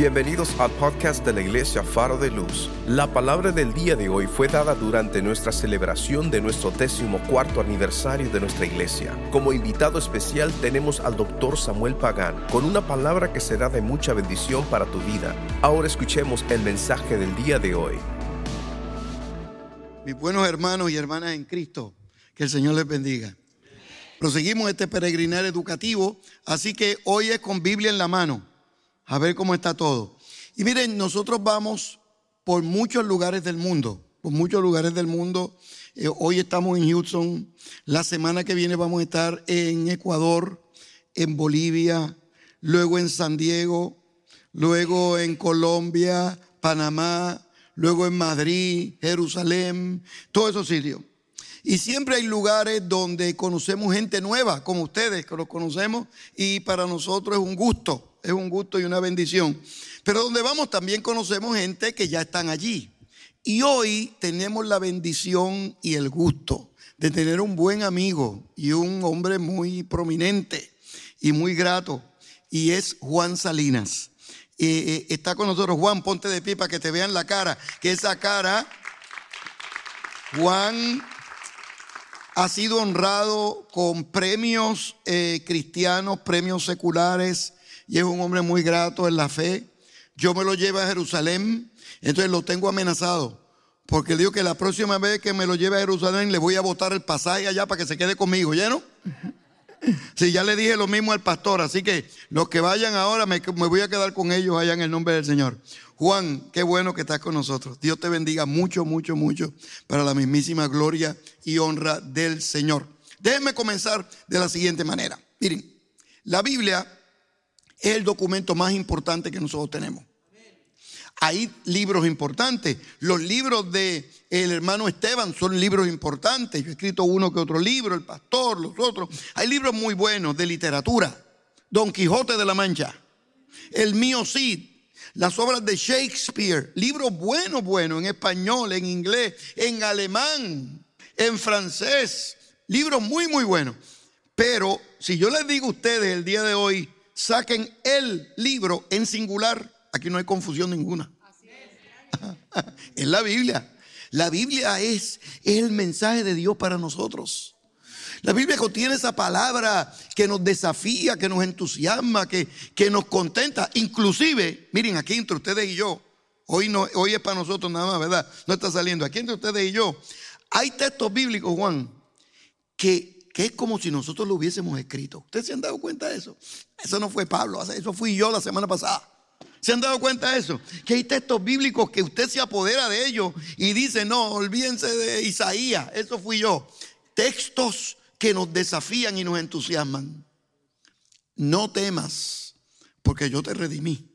Bienvenidos al podcast de la Iglesia Faro de Luz. La palabra del día de hoy fue dada durante nuestra celebración de nuestro décimo cuarto aniversario de nuestra iglesia. Como invitado especial tenemos al doctor Samuel Pagán con una palabra que será de mucha bendición para tu vida. Ahora escuchemos el mensaje del día de hoy. Mis buenos hermanos y hermanas en Cristo, que el Señor les bendiga. Proseguimos este peregrinar educativo, así que hoy es con Biblia en la mano a ver cómo está todo. Y miren, nosotros vamos por muchos lugares del mundo, por muchos lugares del mundo. Eh, hoy estamos en Houston, la semana que viene vamos a estar en Ecuador, en Bolivia, luego en San Diego, luego en Colombia, Panamá, luego en Madrid, Jerusalén, todos esos sitios. Y siempre hay lugares donde conocemos gente nueva, como ustedes, que los conocemos, y para nosotros es un gusto es un gusto y una bendición. Pero donde vamos también conocemos gente que ya están allí. Y hoy tenemos la bendición y el gusto de tener un buen amigo y un hombre muy prominente y muy grato. Y es Juan Salinas. Eh, está con nosotros. Juan, ponte de pie para que te vean la cara. Que esa cara, Juan ha sido honrado con premios eh, cristianos, premios seculares y es un hombre muy grato en la fe. Yo me lo llevo a Jerusalén, entonces lo tengo amenazado. Porque le digo que la próxima vez que me lo lleve a Jerusalén le voy a botar el pasaje allá para que se quede conmigo, ¿ya no? Sí, ya le dije lo mismo al pastor, así que los que vayan ahora me, me, voy a quedar con ellos allá en el nombre del Señor. Juan, qué bueno que estás con nosotros. Dios te bendiga mucho, mucho, mucho para la mismísima gloria y honra del Señor. Déjenme comenzar de la siguiente manera. Miren, la Biblia es el documento más importante que nosotros tenemos. Hay libros importantes. Los libros de el hermano Esteban son libros importantes. Yo he escrito uno que otro libro, El Pastor, los otros. Hay libros muy buenos de literatura. Don Quijote de la Mancha. El mío Cid. Las obras de Shakespeare. Libros buenos, buenos, en español, en inglés, en alemán, en francés. Libros muy, muy buenos. Pero si yo les digo a ustedes el día de hoy, saquen el libro en singular, aquí no hay confusión ninguna. es la Biblia. La Biblia es, el mensaje de Dios para nosotros. La Biblia contiene esa palabra que nos desafía, que nos entusiasma, que, que nos contenta. Inclusive, miren, aquí entre ustedes y yo, hoy, no, hoy es para nosotros nada más, ¿verdad? No está saliendo. Aquí entre ustedes y yo, hay textos bíblicos, Juan, que que es como si nosotros lo hubiésemos escrito. ¿Ustedes se han dado cuenta de eso? Eso no fue Pablo, eso fui yo la semana pasada. ¿Se han dado cuenta de eso? Que hay textos bíblicos que usted se apodera de ellos y dice, no, olvídense de Isaías, eso fui yo. Textos que nos desafían y nos entusiasman. No temas, porque yo te redimí.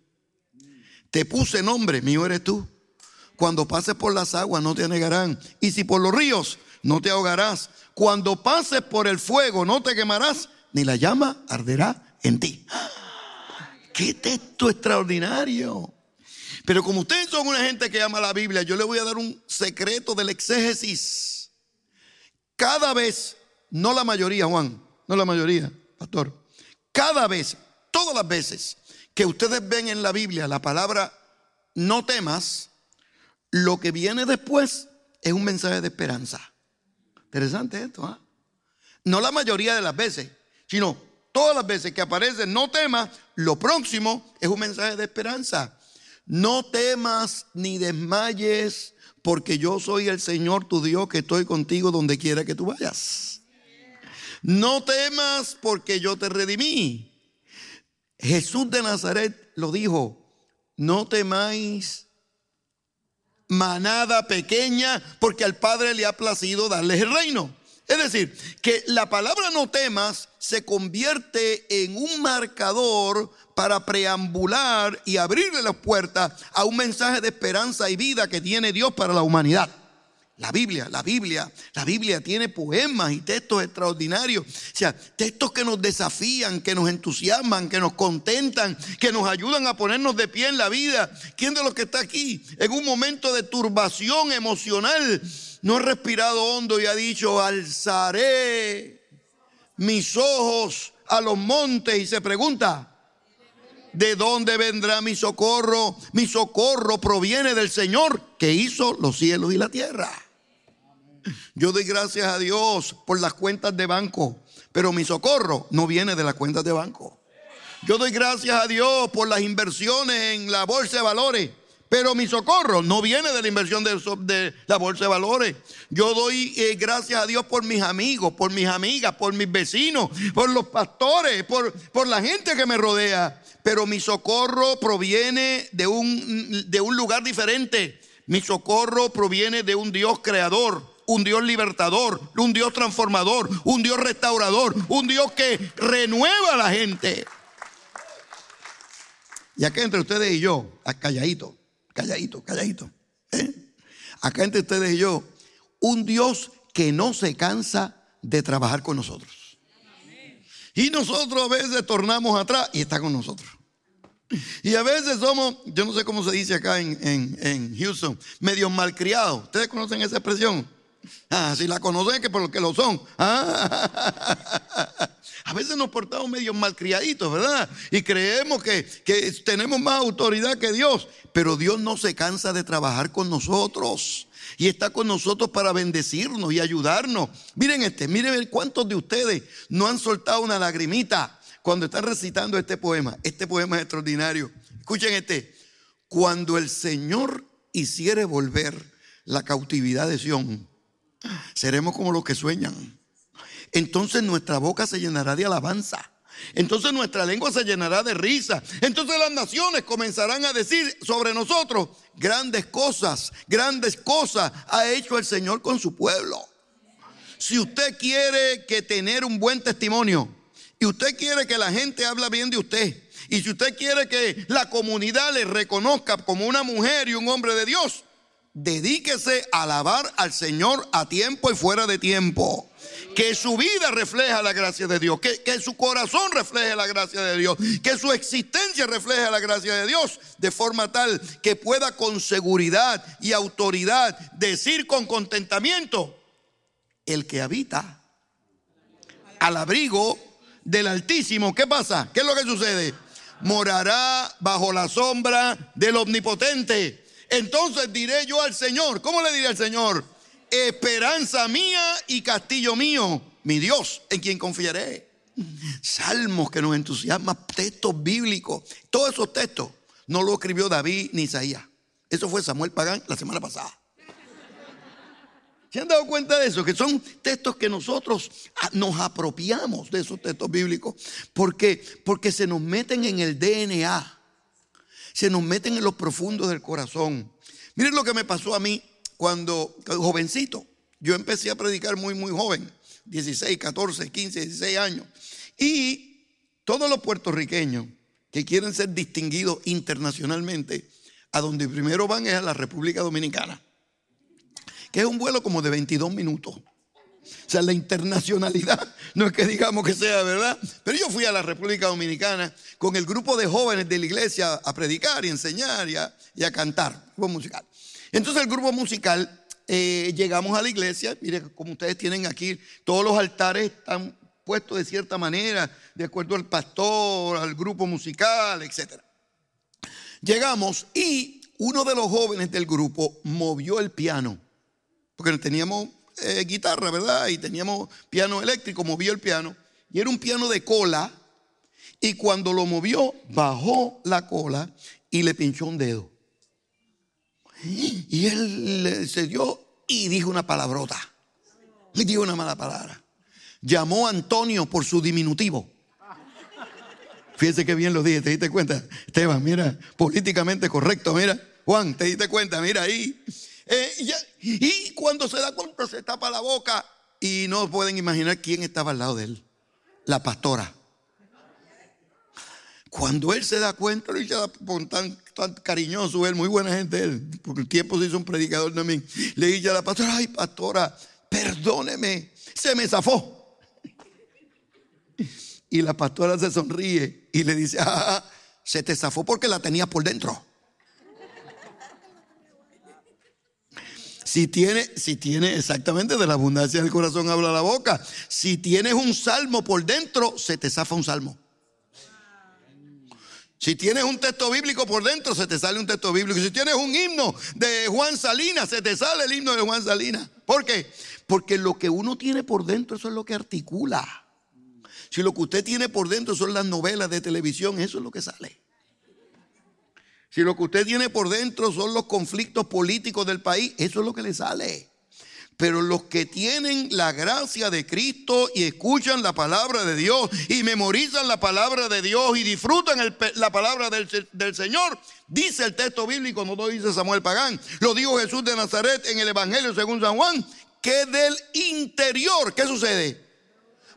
Te puse nombre, mío eres tú. Cuando pases por las aguas no te anegarán. Y si por los ríos no te ahogarás. Cuando pases por el fuego no te quemarás, ni la llama arderá en ti. ¡Qué texto extraordinario! Pero como ustedes son una gente que ama la Biblia, yo les voy a dar un secreto del exégesis. Cada vez, no la mayoría, Juan, no la mayoría, pastor, cada vez, todas las veces que ustedes ven en la Biblia la palabra no temas, lo que viene después es un mensaje de esperanza. Interesante esto, ¿ah? No la mayoría de las veces, sino todas las veces que aparece no temas, lo próximo es un mensaje de esperanza. No temas ni desmayes, porque yo soy el Señor tu Dios que estoy contigo donde quiera que tú vayas. No temas porque yo te redimí. Jesús de Nazaret lo dijo, no temáis manada pequeña, porque al Padre le ha placido darles el reino. Es decir, que la palabra no temas se convierte en un marcador para preambular y abrirle las puertas a un mensaje de esperanza y vida que tiene Dios para la humanidad. La Biblia, la Biblia, la Biblia tiene poemas y textos extraordinarios. O sea, textos que nos desafían, que nos entusiasman, que nos contentan, que nos ayudan a ponernos de pie en la vida. ¿Quién de los que está aquí en un momento de turbación emocional no ha respirado hondo y ha dicho, alzaré mis ojos a los montes y se pregunta, ¿de dónde vendrá mi socorro? Mi socorro proviene del Señor que hizo los cielos y la tierra. Yo doy gracias a Dios por las cuentas de banco, pero mi socorro no viene de las cuentas de banco. Yo doy gracias a Dios por las inversiones en la bolsa de valores, pero mi socorro no viene de la inversión de, la bolsa de valores. Yo doy eh, gracias a Dios por mis amigos, por mis amigas, por mis vecinos, por los pastores, por, la gente que me rodea. Pero mi socorro proviene de un lugar diferente. Mi socorro proviene de un Dios creador un Dios libertador, un Dios transformador, un Dios restaurador, un Dios que renueva a la gente. Y acá entre ustedes y yo, calladito, calladito, calladito. ¿eh? Acá entre ustedes y yo, un Dios que no se cansa de trabajar con nosotros. Y nosotros a veces tornamos atrás y está con nosotros. Y a veces somos, yo no sé cómo se dice acá en, en Houston, medio malcriados. ¿Ustedes conocen esa expresión? Ah, si la conocen, que por lo que lo son. Ah. A veces nos portamos medio malcriaditos, ¿verdad? Y creemos que, que tenemos más autoridad que Dios. Pero Dios no se cansa de trabajar con nosotros. Y está con nosotros para bendecirnos y ayudarnos. Miren este, miren cuántos de ustedes no han soltado una lagrimita cuando están recitando este poema. Este poema es extraordinario. Escuchen este. Cuando el Señor hiciere volver la cautividad de Sión, seremos como los que sueñan. Entonces nuestra boca se llenará de alabanza. Entonces nuestra lengua se llenará de risa. Entonces las naciones comenzarán a decir sobre nosotros, grandes cosas, grandes cosas ha hecho el Señor con su pueblo. Si usted quiere que tener un buen testimonio y usted quiere que la gente hable bien de usted, y si usted quiere que la comunidad le reconozca como una mujer y un hombre de Dios, dedíquese a alabar al Señor a tiempo y fuera de tiempo. Que su vida refleja la gracia de Dios, que, que, su corazón refleje la gracia de Dios, que su existencia refleje la gracia de Dios, de forma tal que pueda con seguridad y autoridad decir con contentamiento, el que habita al abrigo del Altísimo, ¿qué pasa? ¿Qué es lo que sucede? Morará bajo la sombra del Omnipotente. Entonces diré yo al Señor, ¿cómo le diré al Señor? Esperanza mía y castillo mío, mi Dios, en quien confiaré. Salmos que nos entusiasman, textos bíblicos, todos esos textos no lo escribió David ni Isaías. Eso fue Samuel Pagán la semana pasada. ¿Se han dado cuenta de eso? Que son textos que nosotros ah, nos apropiamos de esos textos bíblicos porque, porque se nos meten en el DNA se nos meten en los profundos del corazón. Miren lo que me pasó a mí cuando, jovencito, yo empecé a predicar muy, muy joven, 16, 14, 15, 16 años. Y todos los puertorriqueños que quieren ser distinguidos internacionalmente, a donde primero van es a la República Dominicana, que es un vuelo como de 22 minutos. O sea, la internacionalidad no es que digamos que sea verdad, pero yo fui a la República Dominicana con el grupo de jóvenes de la iglesia a predicar y enseñar y a, cantar, grupo musical. Entonces el grupo musical, eh, llegamos a la iglesia, mire como ustedes tienen aquí, todos los altares están puestos de cierta manera, de acuerdo al pastor, al grupo musical, etc. Llegamos y uno de los jóvenes del grupo movió el piano, porque teníamos eh, guitarra, ¿verdad? Y teníamos piano eléctrico, movió el piano. Y era un piano de cola. Y cuando lo movió, bajó la cola y le pinchó un dedo. Y él se dio y dijo una palabrota. Le dijo una mala palabra. Llamó a Antonio por su diminutivo. Fíjese que bien lo dije, ¿te diste cuenta? Esteban, mira, políticamente correcto, mira. Juan, ¿te diste cuenta? Mira ahí. Eh, y cuando se da cuenta se tapa la boca y no pueden imaginar quién estaba al lado de él. La pastora. Cuando él se da cuenta, dice tan, tan cariñoso, él, muy buena gente él, porque el tiempo se hizo un predicador también. Le dice a la pastora, ay pastora, perdóneme, se me zafó. Y la pastora se sonríe y le dice, ah, se te zafó porque la tenía por dentro. Si tiene, si tiene exactamente de la abundancia del corazón habla la boca. Si tienes un salmo por dentro, se te zafa un salmo. Si tienes un texto bíblico por dentro, se te sale un texto bíblico. Si tienes un himno de Juan Salinas, se te sale el himno de Juan Salinas. ¿Por qué? Porque lo que uno tiene por dentro, eso es lo que articula. Si lo que usted tiene por dentro son las novelas de televisión, eso es lo que sale. Si lo que usted tiene por dentro son los conflictos políticos del país, eso es lo que le sale. Pero los que tienen la gracia de Cristo y escuchan la palabra de Dios y memorizan la palabra de Dios y disfrutan la palabra del, del, Señor, dice el texto bíblico, no lo dice Samuel Pagán, lo dijo Jesús de Nazaret en el Evangelio según San Juan, que del interior, ¿qué sucede?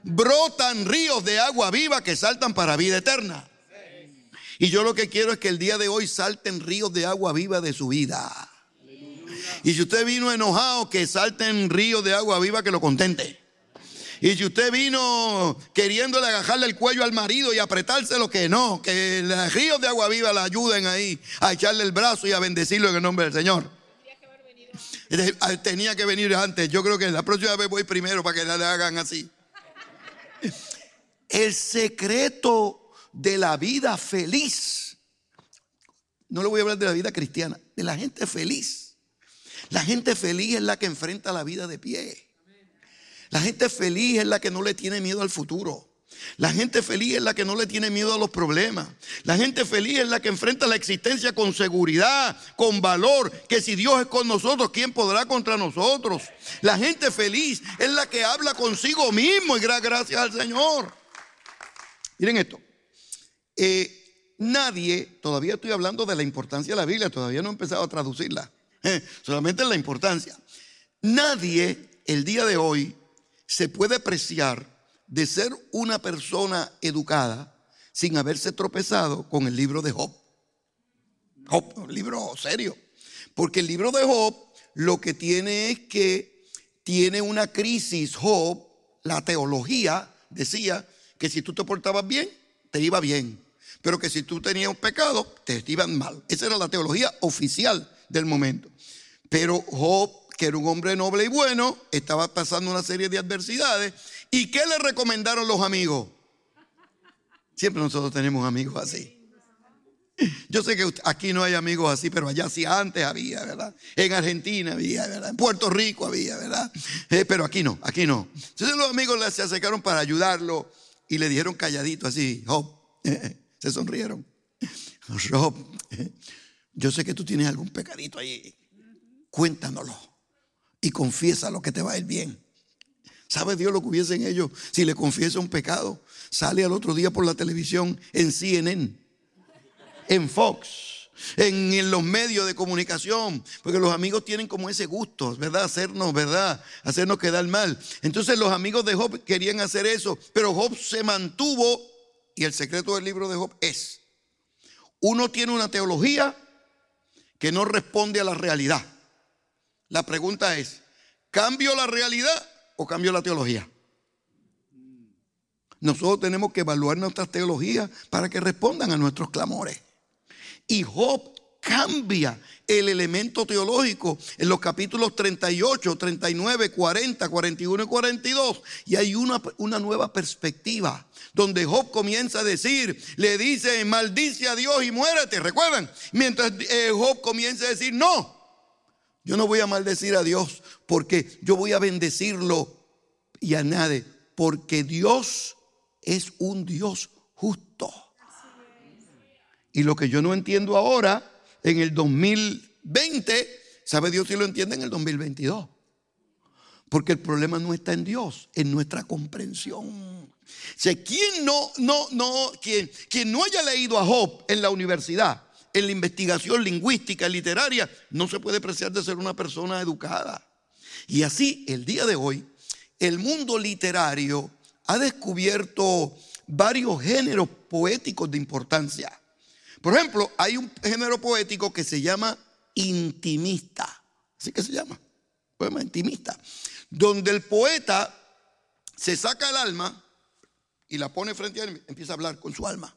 Brotan ríos de agua viva que saltan para vida eterna. Y yo lo que quiero es que el día de hoy salten ríos de agua viva de su vida. Y si usted vino enojado, que salte en río de agua viva que lo contente. Y si usted vino queriéndole agajarle el cuello al marido y apretárselo, que no, que los ríos de agua viva le ayuden ahí a echarle el brazo y a bendecirlo en el nombre del Señor. Tenía que venir antes. Yo creo que la próxima vez voy primero para que le hagan así. El secreto de la vida feliz. No le voy a hablar de la vida cristiana, de la gente feliz la gente feliz es la que enfrenta la vida de pie. La gente feliz es la que no le tiene miedo al futuro. La gente feliz es la que no le tiene miedo a los problemas. La gente feliz es la que enfrenta la existencia con seguridad, con valor, que si Dios es con nosotros, ¿quién podrá contra nosotros? La gente feliz es la que habla consigo mismo y gracias al Señor. Miren esto. Eh, nadie, todavía estoy hablando de la importancia de la Biblia, todavía no he empezado a traducirla. Solamente la importancia. Nadie el día de hoy se puede apreciar de ser una persona educada sin haberse tropezado con el libro de Job. Job, un libro serio. Porque el libro de Job lo que tiene es que tiene una crisis. Job, la teología decía que si tú te portabas bien, te iba bien. Pero que si tú tenías un pecado, te iban mal. Esa era la teología oficial del momento. Pero Job, que era un hombre noble y bueno, estaba pasando una serie de adversidades. ¿Y qué le recomendaron los amigos? Siempre nosotros tenemos amigos así. Yo sé que aquí no hay amigos así, pero allá sí antes había, ¿verdad? En Argentina había, ¿verdad? En Puerto Rico había, ¿verdad? Eh, pero aquí no, aquí no. Entonces los amigos se acercaron para ayudarlo y le dijeron calladito así, Job, se sonrieron. Job, yo sé que tú tienes algún pecadito ahí. Cuéntanoslo y confiesa lo que te va a ir bien. ¿Sabe Dios lo que hubiese en ellos si le confiesa un pecado? Sale al otro día por la televisión en CNN, en Fox, en, en, los medios de comunicación, porque los amigos tienen como ese gusto, ¿verdad? Hacernos, ¿verdad? Hacernos quedar mal. Entonces los amigos de Job querían hacer eso, pero Job se mantuvo y el secreto del libro de Job es, uno tiene una teología que no responde a la realidad. La pregunta es, ¿cambio la realidad o cambio la teología? Nosotros tenemos que evaluar nuestras teologías para que respondan a nuestros clamores. Y Job cambia el elemento teológico en los capítulos 38, 39, 40, 41 y 42. Y hay una, una nueva perspectiva donde Job comienza a decir, le dice, maldice a Dios y muérete, ¿recuerdan? Mientras eh, Job comienza a decir, no, yo no voy a maldecir a Dios porque yo voy a bendecirlo y a nadie, porque Dios es un Dios justo. Y lo que yo no entiendo ahora, en el 2020, ¿sabe Dios si lo entiende en el 2022? Porque el problema no está en Dios, en nuestra comprensión. Si quien no, no, no, quien, quien no haya leído a Job en la universidad, en la investigación lingüística, literaria, no se puede apreciar de ser una persona educada. Y así, el día de hoy, el mundo literario ha descubierto varios géneros poéticos de importancia. Por ejemplo, hay un género poético que se llama intimista. Así que se llama, poema intimista. Donde el poeta se saca el alma y la pone frente a él, empieza a hablar con su alma.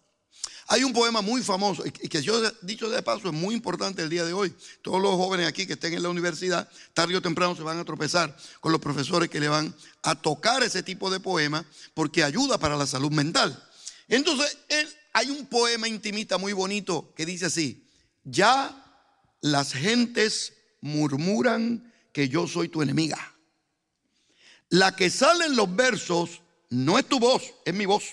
Hay un poema muy famoso y que yo dicho de paso es muy importante el día de hoy. Todos los jóvenes aquí que estén en la universidad, tarde o temprano se van a tropezar con los profesores que le van a tocar ese tipo de poema porque ayuda para la salud mental. Entonces, hay un poema intimista muy bonito que dice así, ya las gentes murmuran que yo soy tu enemiga. La que sale en los versos no es tu voz, es mi voz.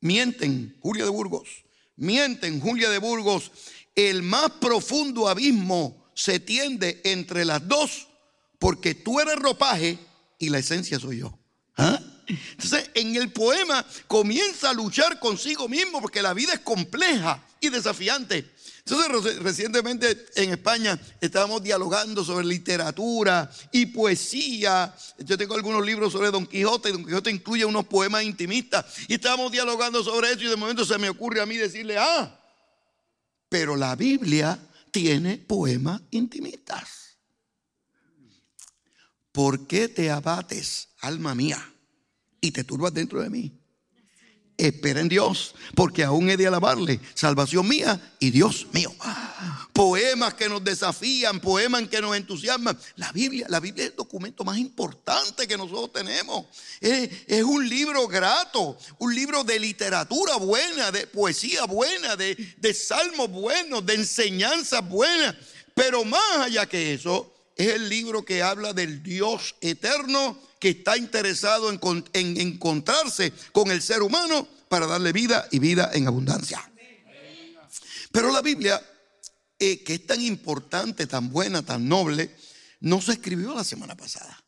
Mienten, Julia de Burgos. Mienten, Julia de Burgos. El más profundo abismo se tiende entre las dos porque tú eres ropaje y la esencia soy yo. ¿Ah? Entonces, en el poema comienza a luchar consigo mismo porque la vida es compleja y desafiante. Entonces, recientemente en España estábamos dialogando sobre literatura y poesía. Yo tengo algunos libros sobre Don Quijote y Don Quijote incluye unos poemas intimistas. Y estábamos dialogando sobre eso y de momento se me ocurre a mí decirle, ah, pero la Biblia tiene poemas intimistas. ¿Por qué te abates, alma mía? Y te turbas dentro de mí. Espera en Dios, porque aún he de alabarle, salvación mía y Dios mío. Poemas que nos desafían, poemas que nos entusiasman. La Biblia, la Biblia es el documento más importante que nosotros tenemos. Es, es un libro grato, un libro de literatura buena, de poesía buena, de, de salmos buenos, de enseñanzas buenas. Pero más allá que eso, es el libro que habla del Dios eterno que está interesado en, encontrarse con el ser humano para darle vida y vida en abundancia. Pero la Biblia, eh, que es tan importante, tan buena, tan noble, no se escribió la semana pasada.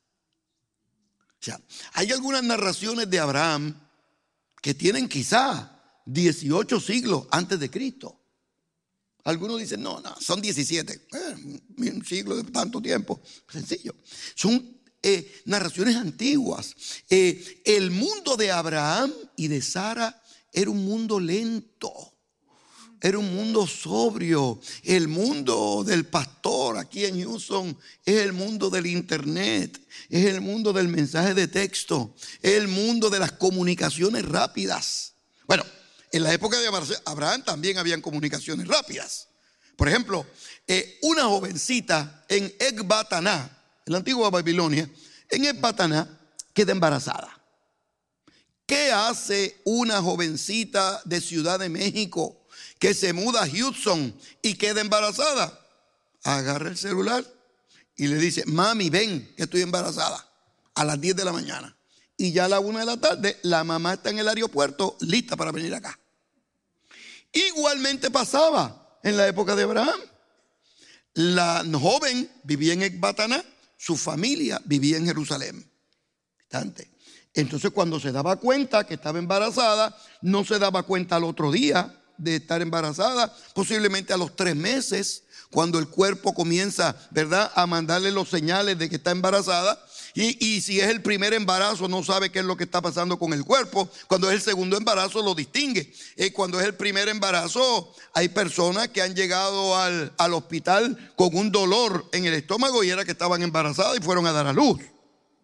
O sea, hay algunas narraciones de Abraham que tienen quizá 18 siglos antes de Cristo. Algunos dicen, no, no, son 17. Eh, un siglo de tanto tiempo. Sencillo. Son eh, narraciones antiguas. Eh, el mundo de Abraham y de Sara era un mundo lento. Era un mundo sobrio. El mundo del pastor aquí en Houston es el mundo del internet. Es el mundo del mensaje de texto. Es el mundo de las comunicaciones rápidas. Bueno, en la época de Abraham también habían comunicaciones rápidas. Por ejemplo, eh, una jovencita en Ecbataná, en la antigua Babilonia, en el Pataná, queda embarazada. ¿Qué hace una jovencita de Ciudad de México que se muda a Houston y queda embarazada? Agarra el celular y le dice, mami, ven, que estoy embarazada, a las 10 de la mañana. Y ya a la 1 de la tarde, la mamá está en el aeropuerto lista para venir acá. Igualmente pasaba en la época de Abraham. La joven vivía en Ecbataná, su familia vivía en Jerusalén. Entonces cuando se daba cuenta que estaba embarazada, no se daba cuenta al otro día de estar embarazada, posiblemente a los tres meses, cuando el cuerpo comienza, ¿verdad?, a mandarle los señales de que está embarazada. Y, si es el primer embarazo, no sabe qué es lo que está pasando con el cuerpo. Cuando es el segundo embarazo, lo distingue. Eh, cuando es el primer embarazo, hay personas que han llegado al, al hospital con un dolor en el estómago y era que estaban embarazadas y fueron a dar a luz.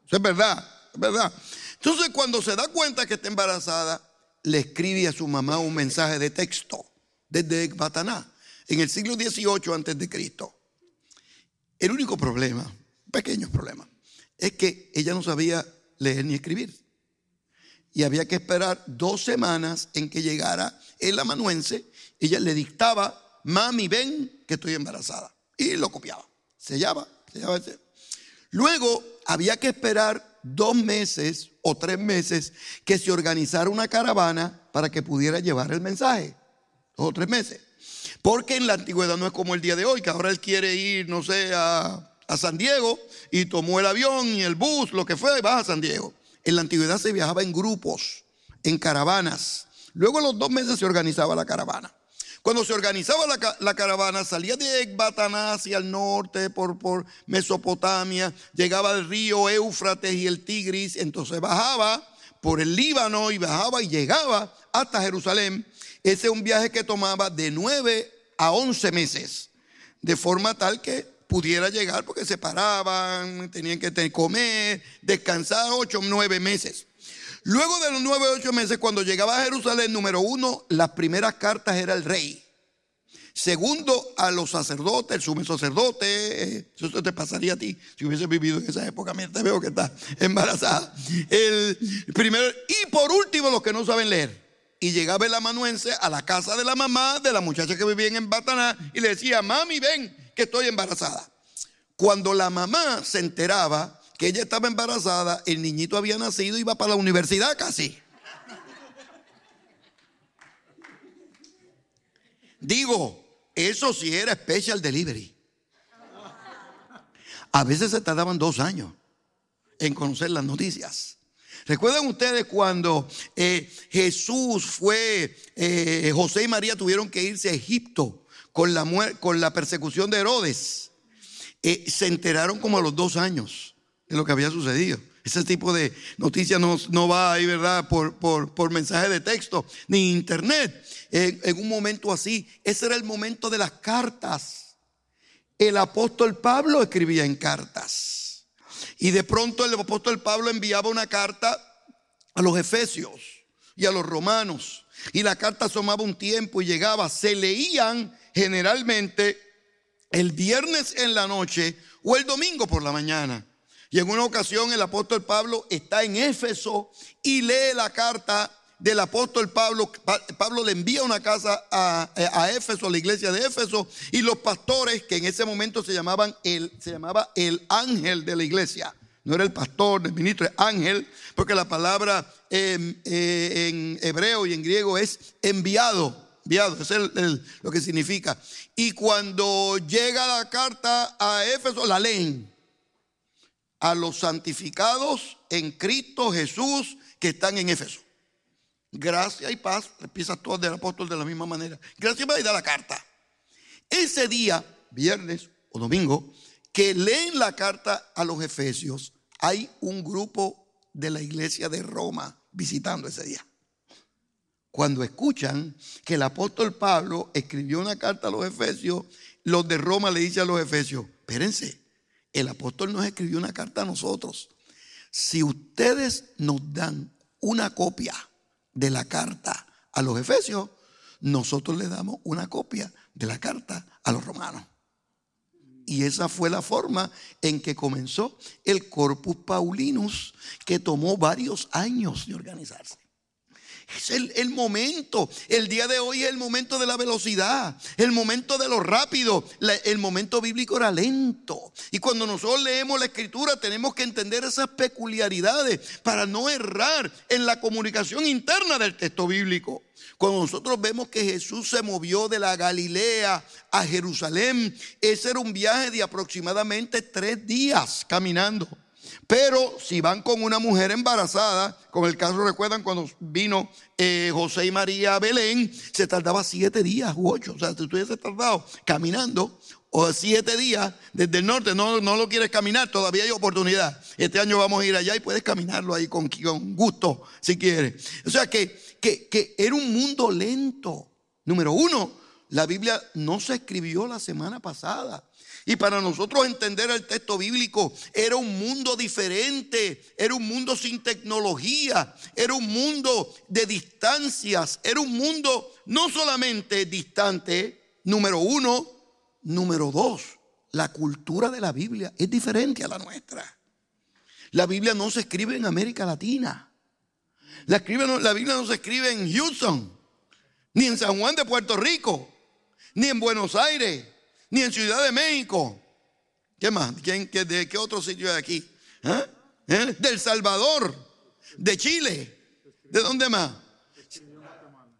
Eso es verdad, es verdad. Entonces, cuando se da cuenta que está embarazada, le escribe a su mamá un mensaje de texto desde Ecbataná en el siglo XVIII antes de Cristo. El único problema, pequeño problema, es que ella no sabía leer ni escribir. Y había que esperar dos semanas en que llegara el amanuense. Ella le dictaba, mami, ven que estoy embarazada. Y lo copiaba. Sellaba, sellaba. Luego había que esperar dos meses o tres meses que se organizara una caravana para que pudiera llevar el mensaje. Dos o tres meses. Porque en la antigüedad no es como el día de hoy, que ahora él quiere ir, no sé, a, San Diego y tomó el avión y el bus, lo que fue, y va a San Diego. En la antigüedad se viajaba en grupos, en caravanas. Luego a los dos meses se organizaba la caravana. Cuando se organizaba la, caravana, salía de Ecbataná hacia el norte, por, por Mesopotamia, llegaba al río Éufrates y el Tigris, entonces bajaba por el Líbano y bajaba y llegaba hasta Jerusalén. Ese es un viaje que tomaba de 9 a 11 meses, de forma tal que pudiera llegar porque se paraban, tenían que comer, descansar 8 o 9 meses. Luego de los 9 o 8 meses, cuando llegaba a Jerusalén, número uno, las primeras cartas era el rey. Segundo, a los sacerdotes, el sumo sacerdote, eso te pasaría a ti si hubiese vivido en esa época. Mira, te veo que estás embarazada. El primero, y por último, los que no saben leer y llegaba el amanuense a la casa de la mamá de la muchacha que vivía en Bataná y le decía, mami, ven, que estoy embarazada. Cuando la mamá se enteraba que ella estaba embarazada, el niñito había nacido y iba para la universidad casi. Digo, eso sí era special delivery. A veces se tardaban dos años en conocer las noticias. ¿Recuerdan ustedes cuando eh, Jesús fue, eh, José y María tuvieron que irse a Egipto con la, con la persecución de Herodes? Eh, se enteraron como a los dos años de lo que había sucedido. Ese tipo de noticias no, va ahí, ¿verdad? Por, por, mensaje de texto, ni internet. en un momento así, ese era el momento de las cartas. El apóstol Pablo escribía en cartas. Y de pronto el apóstol Pablo enviaba una carta a los efesios y a los romanos. Y la carta tomaba un tiempo y llegaba. Se leían generalmente el viernes en la noche o el domingo por la mañana. Y en una ocasión el apóstol Pablo está en Éfeso y lee la carta del apóstol Pablo. Pablo le envía una casa a, a, Éfeso, a la iglesia de Éfeso, y los pastores, que en ese momento se llamaban el, se llamaba el ángel de la iglesia. No era el pastor, el ministro, es ángel, porque la palabra em, eh, en hebreo y en griego es enviado. Es lo que significa. Y cuando llega la carta a Éfeso, la leen a los santificados en Cristo Jesús que están en Éfeso. Gracia y paz, empiezas todo del apóstol de la misma manera. Gracias y da la carta. Ese día, viernes o domingo, que leen la carta a los efesios, hay un grupo de la iglesia de Roma visitando ese día. Cuando escuchan que el apóstol Pablo escribió una carta a los efesios, los de Roma le dicen a los efesios, espérense, el apóstol nos escribió una carta a nosotros. Si ustedes nos dan una copia de la carta a los efesios, nosotros le damos una copia de la carta a los romanos. Y esa fue la forma en que comenzó el Corpus Paulinus, que tomó varios años de organizarse. Es el, momento. El día de hoy es el momento de la velocidad, el momento de lo rápido. el momento bíblico era lento. Y cuando nosotros leemos la escritura tenemos que entender esas peculiaridades para no errar en la comunicación interna del texto bíblico. Cuando nosotros vemos que Jesús se movió de la Galilea a Jerusalén, ese era un viaje de aproximadamente tres días caminando. Pero si van con una mujer embarazada, como el caso recuerdan cuando vino eh, José y María a Belén, se tardaba siete días u ocho. O sea, si tú hubieses tardado caminando o siete días desde el norte, no, no lo quieres caminar, todavía hay oportunidad. Este año vamos a ir allá y puedes caminarlo ahí con, con gusto, si quieres. O sea que, que, que era un mundo lento. Número uno, la Biblia no se escribió la semana pasada. Y para nosotros entender el texto bíblico era un mundo diferente, era un mundo sin tecnología, era un mundo de distancias, era un mundo no solamente distante, número uno, número dos, la cultura de la Biblia es diferente a la nuestra. La Biblia no se escribe en América Latina. La, la Biblia no se escribe en Houston, ni en San Juan de Puerto Rico, ni en Buenos Aires ni en Ciudad de México. ¿Qué más? ¿De qué otro sitio hay aquí? ¿Eh? ¿Eh? Del Salvador, de Chile. ¿De dónde más?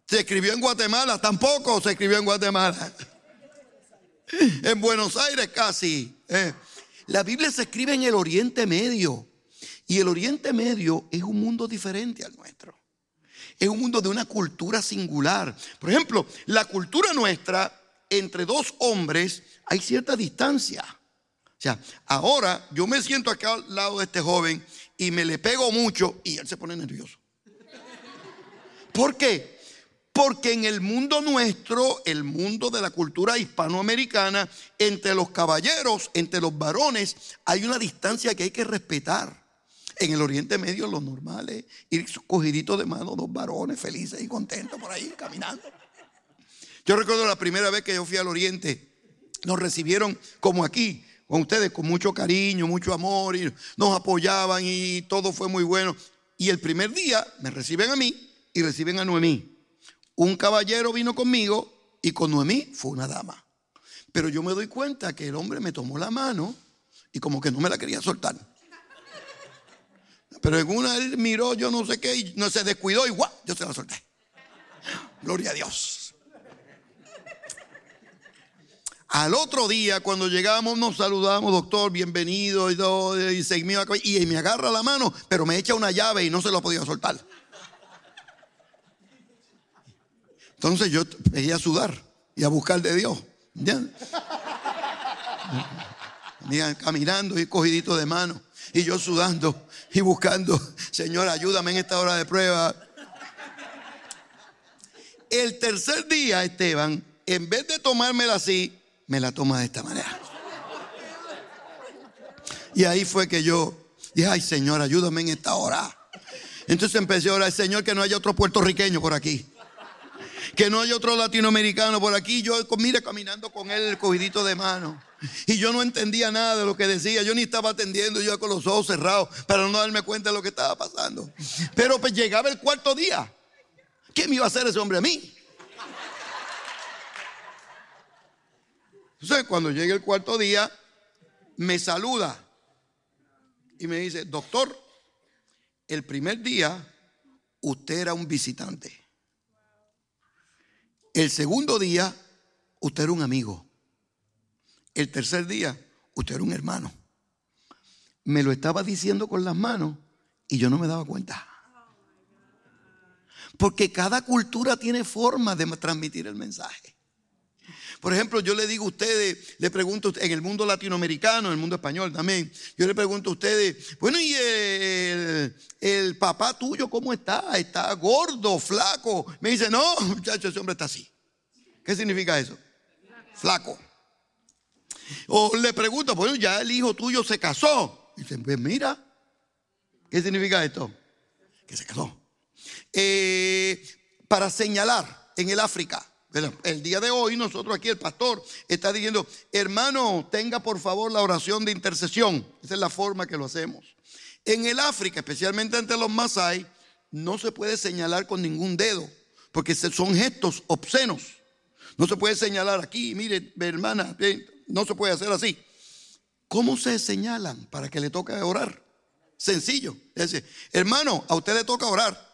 Se escribió en Guatemala, tampoco se escribió en Guatemala. En Buenos Aires casi. ¿eh? La Biblia se escribe en el Oriente Medio. Y el Oriente Medio es un mundo diferente al nuestro. Es un mundo de una cultura singular. Por ejemplo, la cultura nuestra entre dos hombres hay cierta distancia. O sea, ahora yo me siento acá al lado de este joven y me le pego mucho y él se pone nervioso. ¿Por qué? Porque en el mundo nuestro, el mundo de la cultura hispanoamericana, entre los caballeros, entre los varones, hay una distancia que hay que respetar. En el Oriente Medio lo normal es ir cogidito de mano dos varones felices y contentos por ahí caminando. Yo recuerdo la primera vez que yo fui al Oriente, nos recibieron como aquí, con ustedes, con mucho cariño, mucho amor, y nos apoyaban y todo fue muy bueno. Y el primer día me reciben a mí y reciben a Noemí. un caballero vino conmigo y con Noemí fue una dama. Pero yo me doy cuenta que el hombre me tomó la mano y como que no me la quería soltar. Pero en una él miró, yo no sé qué, y no se descuidó y ¡guau! Yo se la solté. Gloria a Dios. Al otro día, cuando llegamos, nos saludamos, doctor, bienvenido, y, todo, y, se, y me agarra la mano, pero me echa una llave y no se lo podía soltar. Entonces yo veía a sudar y a buscar de Dios. caminando y cogidito de mano. Y yo sudando y buscando, Señor, ayúdame en esta hora de prueba. El tercer día, Esteban, en vez de tomármela así, me la toma de esta manera. Y ahí fue que yo dije, ay Señor, ayúdame en esta hora. Entonces empecé a orar, Señor, que no haya otro puertorriqueño por aquí. Que no haya otro latinoamericano por aquí. Yo, mire, caminando con él el cogidito de mano. Y yo no entendía nada de lo que decía. Yo ni estaba atendiendo, yo con los ojos cerrados para no darme cuenta de lo que estaba pasando. Pero pues llegaba el cuarto día. ¿Qué me iba a hacer ese hombre a mí? Entonces, cuando llegue el cuarto día, me saluda y me dice, doctor, el primer día usted era un visitante. El segundo día, usted era un amigo. El tercer día, usted era un hermano. Me lo estaba diciendo con las manos y yo no me daba cuenta. Porque cada cultura tiene forma de transmitir el mensaje. Por ejemplo, yo le digo a ustedes, le pregunto en el mundo latinoamericano, en el mundo español también, yo le pregunto a ustedes, bueno, ¿y el, papá tuyo cómo está? ¿Está gordo, flaco? Me dice, no, muchacho, ese hombre está así. ¿Qué significa eso? Flaco. O le pregunto, bueno, ya el hijo tuyo se casó. Y dice, pues mira, ¿qué significa esto? Que se casó. Eh, para señalar en el África, el día de hoy nosotros aquí el pastor está diciendo, hermano, tenga por favor la oración de intercesión. Esa es la forma que lo hacemos. En el África, especialmente ante los Masai, no se puede señalar con ningún dedo, porque son gestos obscenos. No se puede señalar aquí, mire, hermana, no se puede hacer así. ¿Cómo se señalan para que le toque orar? Sencillo. Es hermano, a usted le toca orar.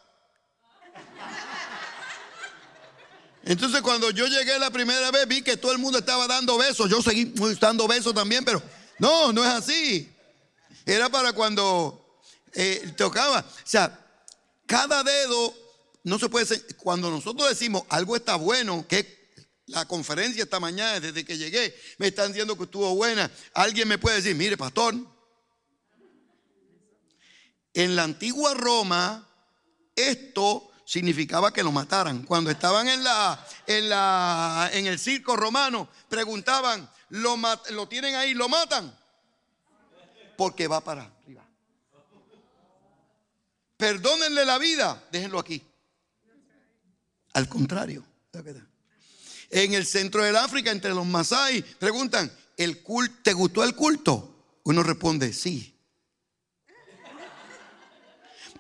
Entonces cuando yo llegué la primera vez vi que todo el mundo estaba dando besos. Yo seguí dando besos también, pero no, no es así. Era para cuando eh, tocaba. O sea, cada dedo no se puede... Cuando nosotros decimos algo está bueno, que la conferencia esta mañana, desde que llegué, me están diciendo que estuvo buena. Alguien me puede decir, mire, pastor, en la antigua Roma, esto significaba que lo mataran. Cuando estaban en, la, en, la, en el circo romano, preguntaban, ¿lo, ¿lo tienen ahí? ¿Lo matan? Porque va para arriba. Perdónenle la vida, déjenlo aquí. Al contrario, en el centro del África, entre los Masai, preguntan, ¿el culto, ¿te gustó el culto? Uno responde, sí.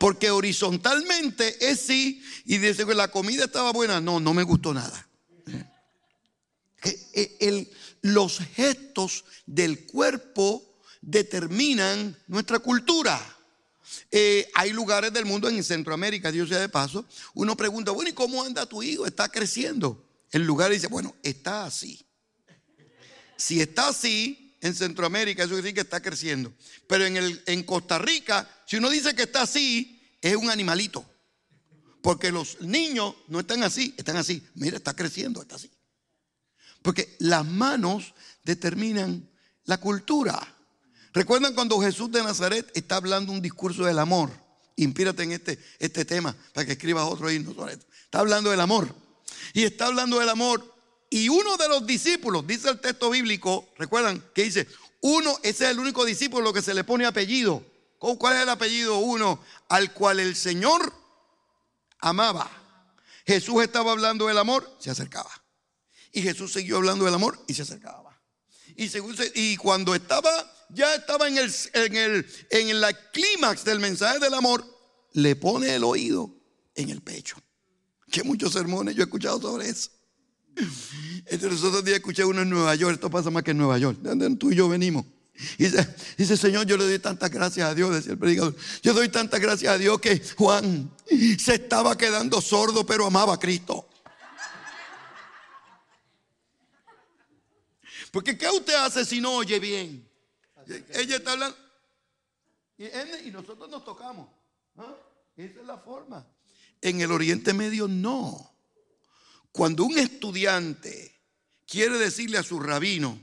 Porque horizontalmente es sí y dice que la comida estaba buena. No, no me gustó nada. Eh, los gestos del cuerpo determinan nuestra cultura. Eh, hay lugares del mundo en Centroamérica, Dios sea de paso, uno pregunta, bueno, ¿y cómo anda tu hijo? ¿Está creciendo? El lugar dice, bueno, está así. Si está así en Centroamérica, eso quiere decir que está creciendo. Pero en, el, en Costa Rica, si uno dice que está así, es un animalito. Porque los niños no están así, están así. Mira, está creciendo, está así. Porque las manos determinan la cultura. ¿Recuerdan cuando Jesús de Nazaret está hablando un discurso del amor? Inspírate en este, este tema para que escribas otro himno sobre esto. Está hablando del amor. Y está hablando del amor. Y uno de los discípulos, dice el texto bíblico, recuerdan que dice, uno, ese es el único discípulo que se le pone apellido. ¿Cuál es el apellido? Uno, al cual el Señor amaba. Jesús estaba hablando del amor, se acercaba. Y Jesús siguió hablando del amor y se acercaba. Y, cuando estaba, ya estaba en el, en el, en el clímax del mensaje del amor, le pone el oído en el pecho. escuché muchos sermones, yo he escuchado sobre eso. Entonces, los otros días escuché uno en Nueva York, esto pasa más que en Nueva York, de donde tú y yo venimos. Y dice, dice, Señor, yo le doy tantas gracias a Dios, decía el predicador. Yo doy tantas gracias a Dios que Juan se estaba quedando sordo, pero amaba a Cristo. Porque ¿qué usted hace si no oye bien? Ella está hablando. Y, nosotros nos tocamos. ¿Ah? Esa es la forma. En el Oriente Medio no. Cuando un estudiante quiere decirle a su rabino,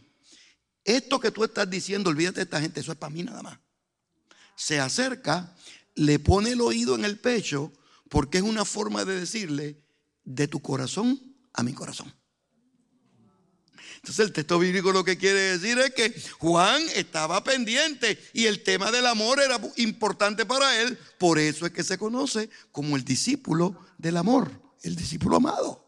esto que tú estás diciendo, olvídate de esta gente, eso es para mí nada más. Se acerca, le pone el oído en el pecho, porque es una forma de decirle, de tu corazón a mi corazón. Entonces el texto bíblico lo que quiere decir es que Juan estaba pendiente y el tema del amor era importante para él. Por eso es que se conoce como el discípulo del amor, el discípulo amado.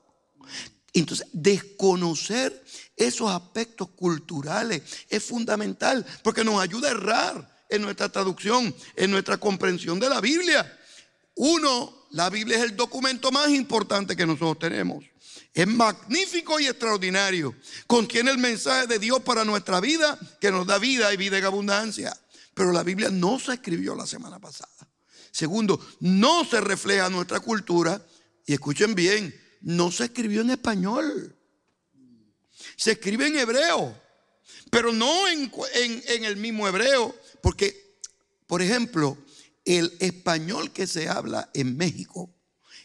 Entonces, desconocer esos aspectos culturales es fundamental porque nos ayuda a errar en nuestra traducción, en nuestra comprensión de la Biblia. Uno, la Biblia es el documento más importante que nosotros tenemos. Es magnífico y extraordinario. Contiene el mensaje de Dios para nuestra vida, que nos da vida y vida en abundancia. Pero la Biblia no se escribió la semana pasada. Segundo, no se refleja nuestra cultura. Y escuchen bien, no se escribió en español. Se escribe en hebreo. Pero no en, en el mismo hebreo. Porque, por ejemplo, el español que se habla en México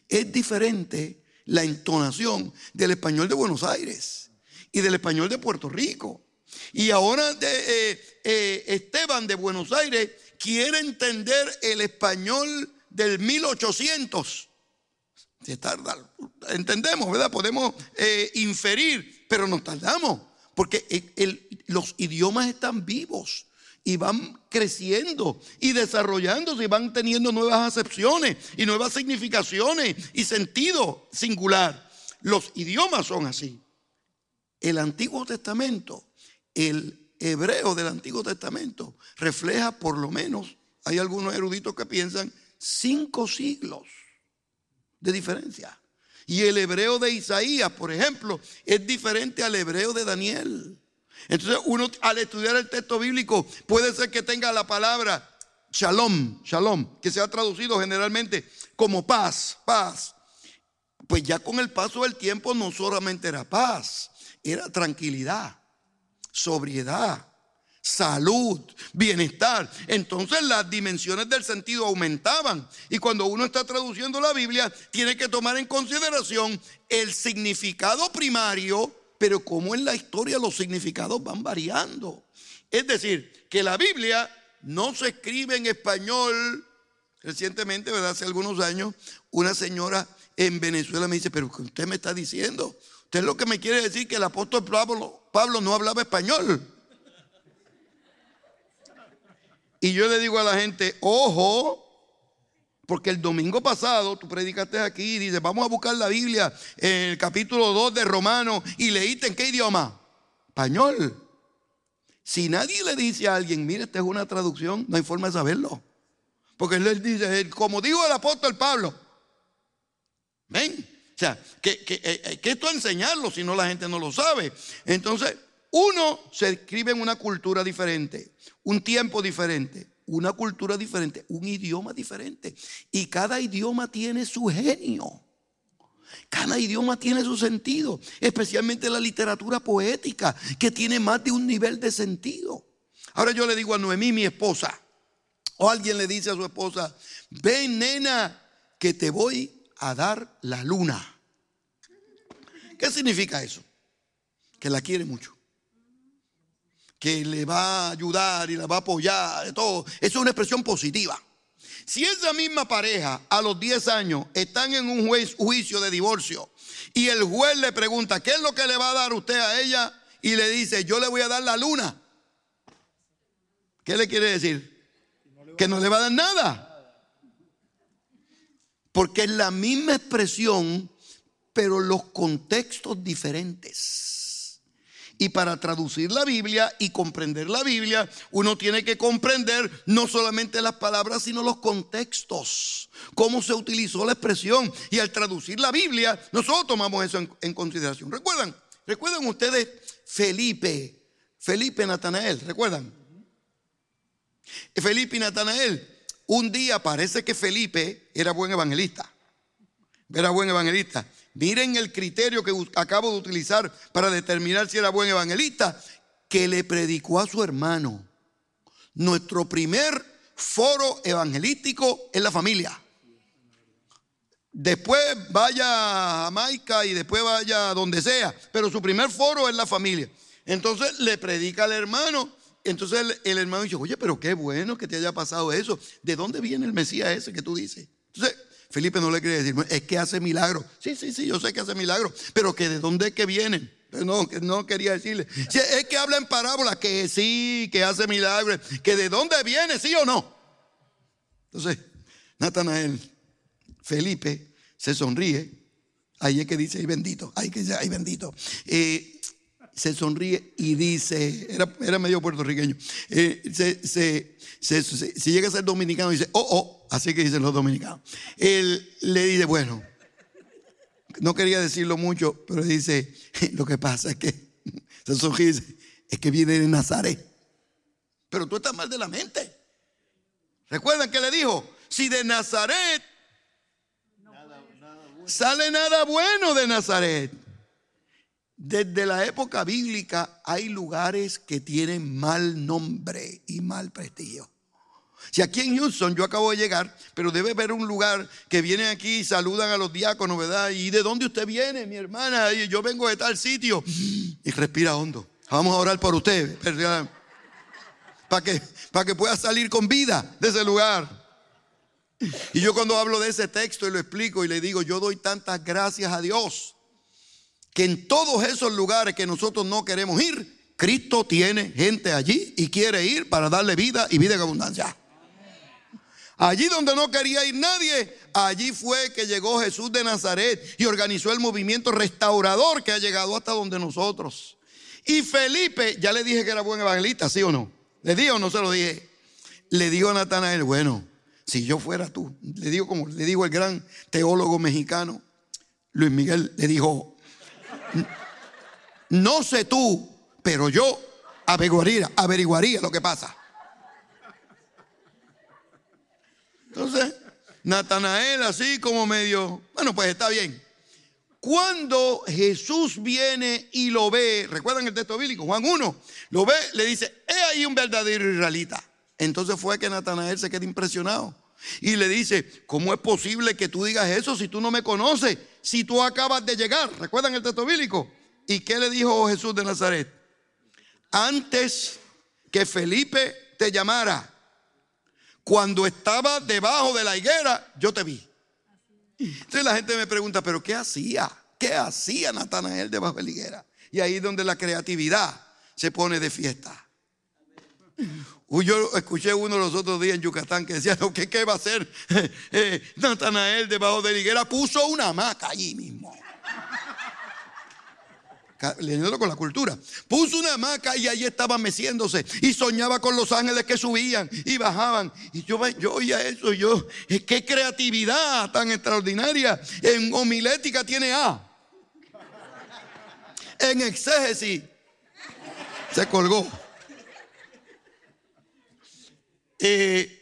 es diferente la entonación del español de Buenos Aires y del español de Puerto Rico. Y ahora eh, eh, Esteban de Buenos Aires quiere entender el español del 1800. Se entendemos, ¿verdad? Podemos eh, inferir, pero nos tardamos, porque los idiomas están vivos y van creciendo y desarrollándose y van teniendo nuevas acepciones y nuevas significaciones y sentido singular. Los idiomas son así. El Antiguo Testamento, el hebreo del Antiguo Testamento, refleja por lo menos, hay algunos eruditos que piensan, cinco siglos de diferencia. Y el hebreo de Isaías, por ejemplo, es diferente al hebreo de Daniel. Entonces uno al estudiar el texto bíblico puede ser que tenga la palabra shalom, shalom, que se ha traducido generalmente como paz, paz. Pues ya con el paso del tiempo no solamente era paz, era tranquilidad, sobriedad, salud, bienestar. Entonces las dimensiones del sentido aumentaban. Y cuando uno está traduciendo la Biblia, tiene que tomar en consideración el significado primario pero como en la historia los significados van variando. Es decir, que la Biblia no se escribe en español. Recientemente, ¿verdad? Hace algunos años, una señora en Venezuela me dice, pero ¿qué usted me está diciendo? Usted lo que me quiere decir que el apóstol Pablo no hablaba español. Y yo le digo a la gente, ojo, porque el domingo pasado tú predicaste aquí y dices, vamos a buscar la Biblia en el capítulo 2 de Romanos y leíste en qué idioma? Español. Si nadie le dice a alguien, mire, esta es una traducción, no hay forma de saberlo. Porque él dice, como dijo el apóstol Pablo, ven, o sea, que, que, eh, que esto enseñarlo, si no la gente no lo sabe. Entonces, uno se escribe en una cultura diferente, un tiempo diferente una cultura diferente, un idioma diferente. Y cada idioma tiene su genio. Cada idioma tiene su sentido, especialmente la literatura poética, que tiene más de un nivel de sentido. Ahora yo le digo a Noemí, mi esposa, o alguien le dice a su esposa, ven nena, que te voy a dar la luna. ¿Qué significa eso? Que la quiere mucho que le va a ayudar y la va a apoyar, todo. Eso es una expresión positiva. Si esa misma pareja a los 10 años están en un juicio de divorcio y el juez le pregunta, ¿qué es lo que le va a dar usted a ella? Y le dice, yo le voy a dar la luna. ¿Qué le quiere decir? Que no le va a dar nada. Porque es la misma expresión, pero los contextos diferentes. Y para traducir la Biblia y comprender la Biblia, uno tiene que comprender no solamente las palabras, sino los contextos, cómo se utilizó la expresión. Y al traducir la Biblia, nosotros tomamos eso en, consideración. ¿Recuerdan? ¿Recuerdan ustedes Felipe? Felipe Natanael, ¿recuerdan? Felipe y Natanael. Un día parece que Felipe era buen evangelista. Era buen evangelista. Miren el criterio que acabo de utilizar para determinar si era buen evangelista, que le predicó a su hermano. Nuestro primer foro evangelístico en la familia. Después vaya a Jamaica y después vaya a donde sea, pero su primer foro es la familia. Entonces le predica al hermano. Entonces el, el hermano dice, oye, pero qué bueno que te haya pasado eso. ¿De dónde viene el Mesías ese que tú dices? Felipe no le quería decir, es que hace milagros. Sí, sí, sí, yo sé que hace milagros, pero que de dónde es que vienen. No, que no quería decirle. es que habla en parábola, que sí, que hace milagros, que de dónde viene, sí o no. Entonces, Natanael, Felipe se sonríe. Ahí es que dice, ay bendito, ahí que dice, ay bendito. Eh, se sonríe y dice, era, medio puertorriqueño, eh, si llega a ser dominicano, dice, oh, oh, Así que dicen los dominicanos. Él le dice, bueno, no quería decirlo mucho, pero dice, lo que pasa es que, se es que viene de Nazaret. Pero tú estás mal de la mente. Recuerdan que le dijo, si de Nazaret sale nada bueno de Nazaret. Desde la época bíblica hay lugares que tienen mal nombre y mal prestigio. Si aquí en Houston yo acabo de llegar, pero debe haber un lugar que vienen aquí y saludan a los diáconos, ¿verdad? ¿Y de dónde usted viene, mi hermana? Y yo vengo de tal sitio. Y respira hondo. Vamos a orar por usted. Para que, para que pueda salir con vida de ese lugar. Y yo cuando hablo de ese texto y lo explico y le digo, yo doy tantas gracias a Dios que en todos esos lugares que nosotros no queremos ir, Cristo tiene gente allí y quiere ir para darle vida y vida en abundancia. Allí donde no quería ir nadie, allí fue que llegó Jesús de Nazaret y organizó el movimiento restaurador que ha llegado hasta donde nosotros. Y Felipe, ya le dije que era buen evangelista, ¿sí o no? ¿Le dije o no se lo dije? Le dijo a Natanael, bueno, si yo fuera tú, le digo como le digo el gran teólogo mexicano, Luis Miguel, le dijo, no sé tú, pero yo averiguaría, averiguaría lo que pasa. Entonces, Natanael así como medio, bueno, pues está bien. Cuando Jesús viene y lo ve, recuerdan el texto bíblico, Juan 1, lo ve, le dice, he ahí un verdadero israelita. Entonces fue que Natanael se queda impresionado y le dice, ¿cómo es posible que tú digas eso si tú no me conoces? Si tú acabas de llegar, recuerdan el texto bíblico. ¿Y qué le dijo Jesús de Nazaret? Antes que Felipe te llamara, cuando estaba debajo de la higuera, yo te vi. Entonces la gente me pregunta, ¿pero qué hacía? ¿Qué hacía Natanael debajo de la higuera? Y ahí es donde la creatividad se pone de fiesta. Yo escuché uno los otros días en Yucatán que decía, ¿qué, va a hacer eh, Natanael debajo de la higuera? Puso una hamaca allí mismo leyéndolo con la cultura. Puso una hamaca y ahí estaba meciéndose y soñaba con los ángeles que subían y bajaban. Y yo, yo oía eso, yo, qué creatividad tan extraordinaria. En homilética tiene A. En exégesis se colgó. Eh,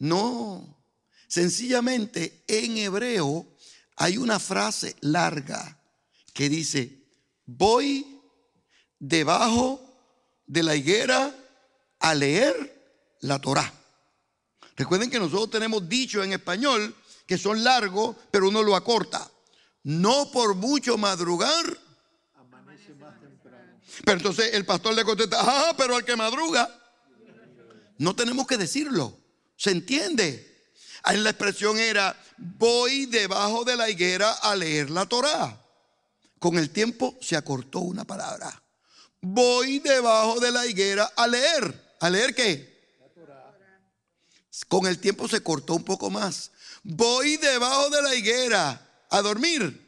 no, sencillamente en hebreo hay una frase larga que dice, voy debajo de la higuera a leer la Torá. Recuerden que nosotros tenemos dicho en español que son largos, pero uno lo acorta. No por mucho madrugar. Pero entonces el pastor le contesta, ah, pero al que madruga. No tenemos que decirlo. ¿Se entiende? La expresión era, voy debajo de la higuera a leer la Torá. Con el tiempo se acortó una palabra. Voy debajo de la higuera a leer. ¿A leer qué? Con el tiempo se cortó un poco más. Voy debajo de la higuera a dormir.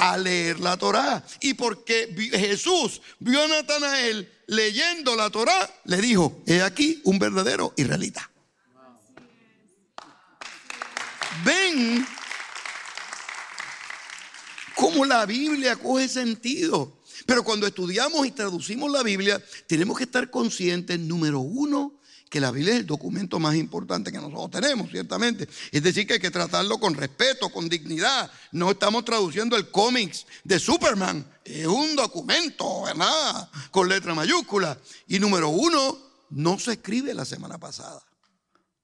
A leer la Torá. Y porque Jesús vio a Natanael leyendo la Torá, le dijo, he aquí un verdadero israelita. Ven cómo la Biblia coge sentido. Pero cuando estudiamos y traducimos la Biblia, tenemos que estar conscientes, número uno, que la Biblia es el documento más importante que nosotros tenemos, ciertamente. Es decir, que hay que tratarlo con respeto, con dignidad. No estamos traduciendo el cómics de Superman. Es un documento, ¿verdad? Con letra mayúscula. Y número uno, no se escribe la semana pasada.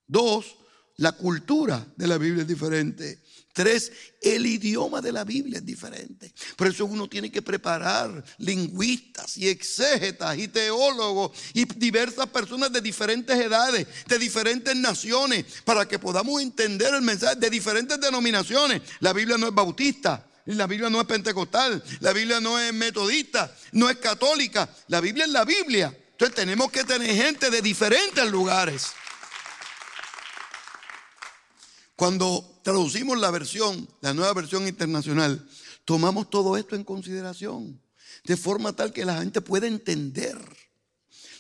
Dos, la cultura de la Biblia es diferente. Tres, el idioma de la Biblia es diferente. Por eso uno tiene que preparar lingüistas y exégetas y teólogos y diversas personas de diferentes edades, de diferentes naciones, para que podamos entender el mensaje de diferentes denominaciones. La Biblia no es bautista. La Biblia no es pentecostal, la Biblia no es metodista, no es católica, la Biblia es la Biblia. Entonces tenemos que tener gente de diferentes lugares. Cuando traducimos la versión, la nueva versión internacional, tomamos todo esto en consideración, de forma tal que la gente pueda entender.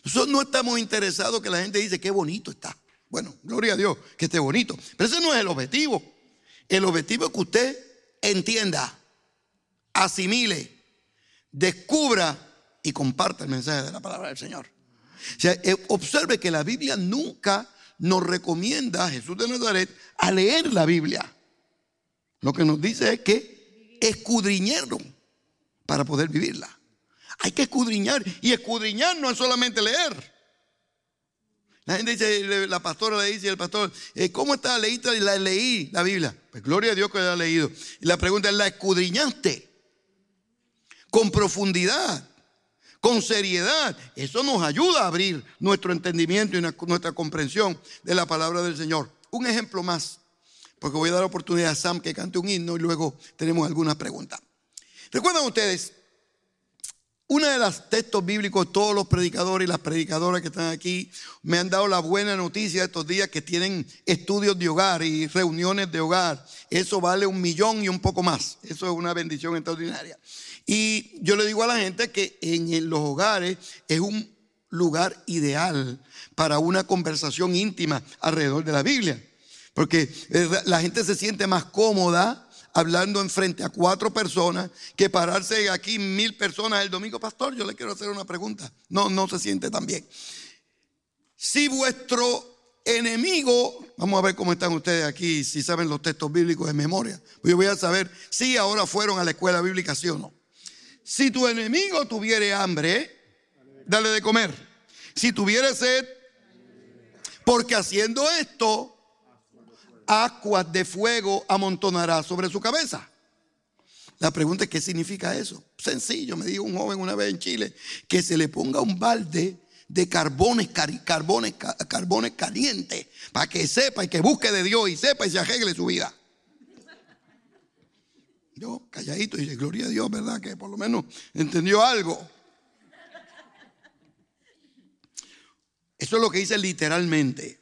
Nosotros no estamos interesados que la gente dice qué bonito está. Bueno, gloria a Dios que esté bonito. Pero ese no es el objetivo. El objetivo es que usted entienda, asimile, descubra y comparta el mensaje de la palabra del Señor. O sea, eh, observe que la Biblia nunca nos recomienda Jesús de Nazaret a leer la Biblia. Lo que nos dice es que escudriñaron para poder vivirla. Hay que escudriñar y escudriñar no es solamente leer. La gente dice, la pastora le dice al pastor, eh, ¿cómo está? Leí, la leí la Biblia. Pues gloria a Dios que la ha leído. Y la pregunta es, ¿la escudriñaste? Con profundidad con seriedad. Eso nos ayuda a abrir nuestro entendimiento y nuestra comprensión de la palabra del Señor. Un ejemplo más, porque voy a dar oportunidad a Sam que cante un himno y luego tenemos algunas preguntas. ¿Recuerdan ustedes? Una de los textos bíblicos, todos los predicadores y las predicadoras que están aquí me han dado la buena noticia estos días que tienen estudios de hogar y reuniones de hogar. Eso vale un millón y un poco más. Eso es una bendición extraordinaria. Y yo le digo a la gente que en los hogares es un lugar ideal para una conversación íntima alrededor de la Biblia. Porque la gente se siente más cómoda hablando en frente a cuatro personas que pararse aquí mil personas el domingo. Pastor, yo le quiero hacer una pregunta. No, no se siente tan bien. Si vuestro enemigo, vamos a ver cómo están ustedes aquí, si saben los textos bíblicos de memoria. Yo voy a saber si ahora fueron a la escuela bíblica, sí o no. Si tu enemigo tuviere hambre, dale de comer. Si tuviere sed, porque haciendo esto, aguas de fuego amontonará sobre su cabeza. La pregunta es, ¿qué significa eso? Sencillo, me dijo un joven una vez en Chile, que se le ponga un balde de carbones, carbones, carbones calientes, para que sepa y que busque de Dios y sepa y se arregle su vida. Yo calladito y dice, gloria a Dios, ¿verdad? Que por lo menos entendió algo. Eso es lo que dice literalmente.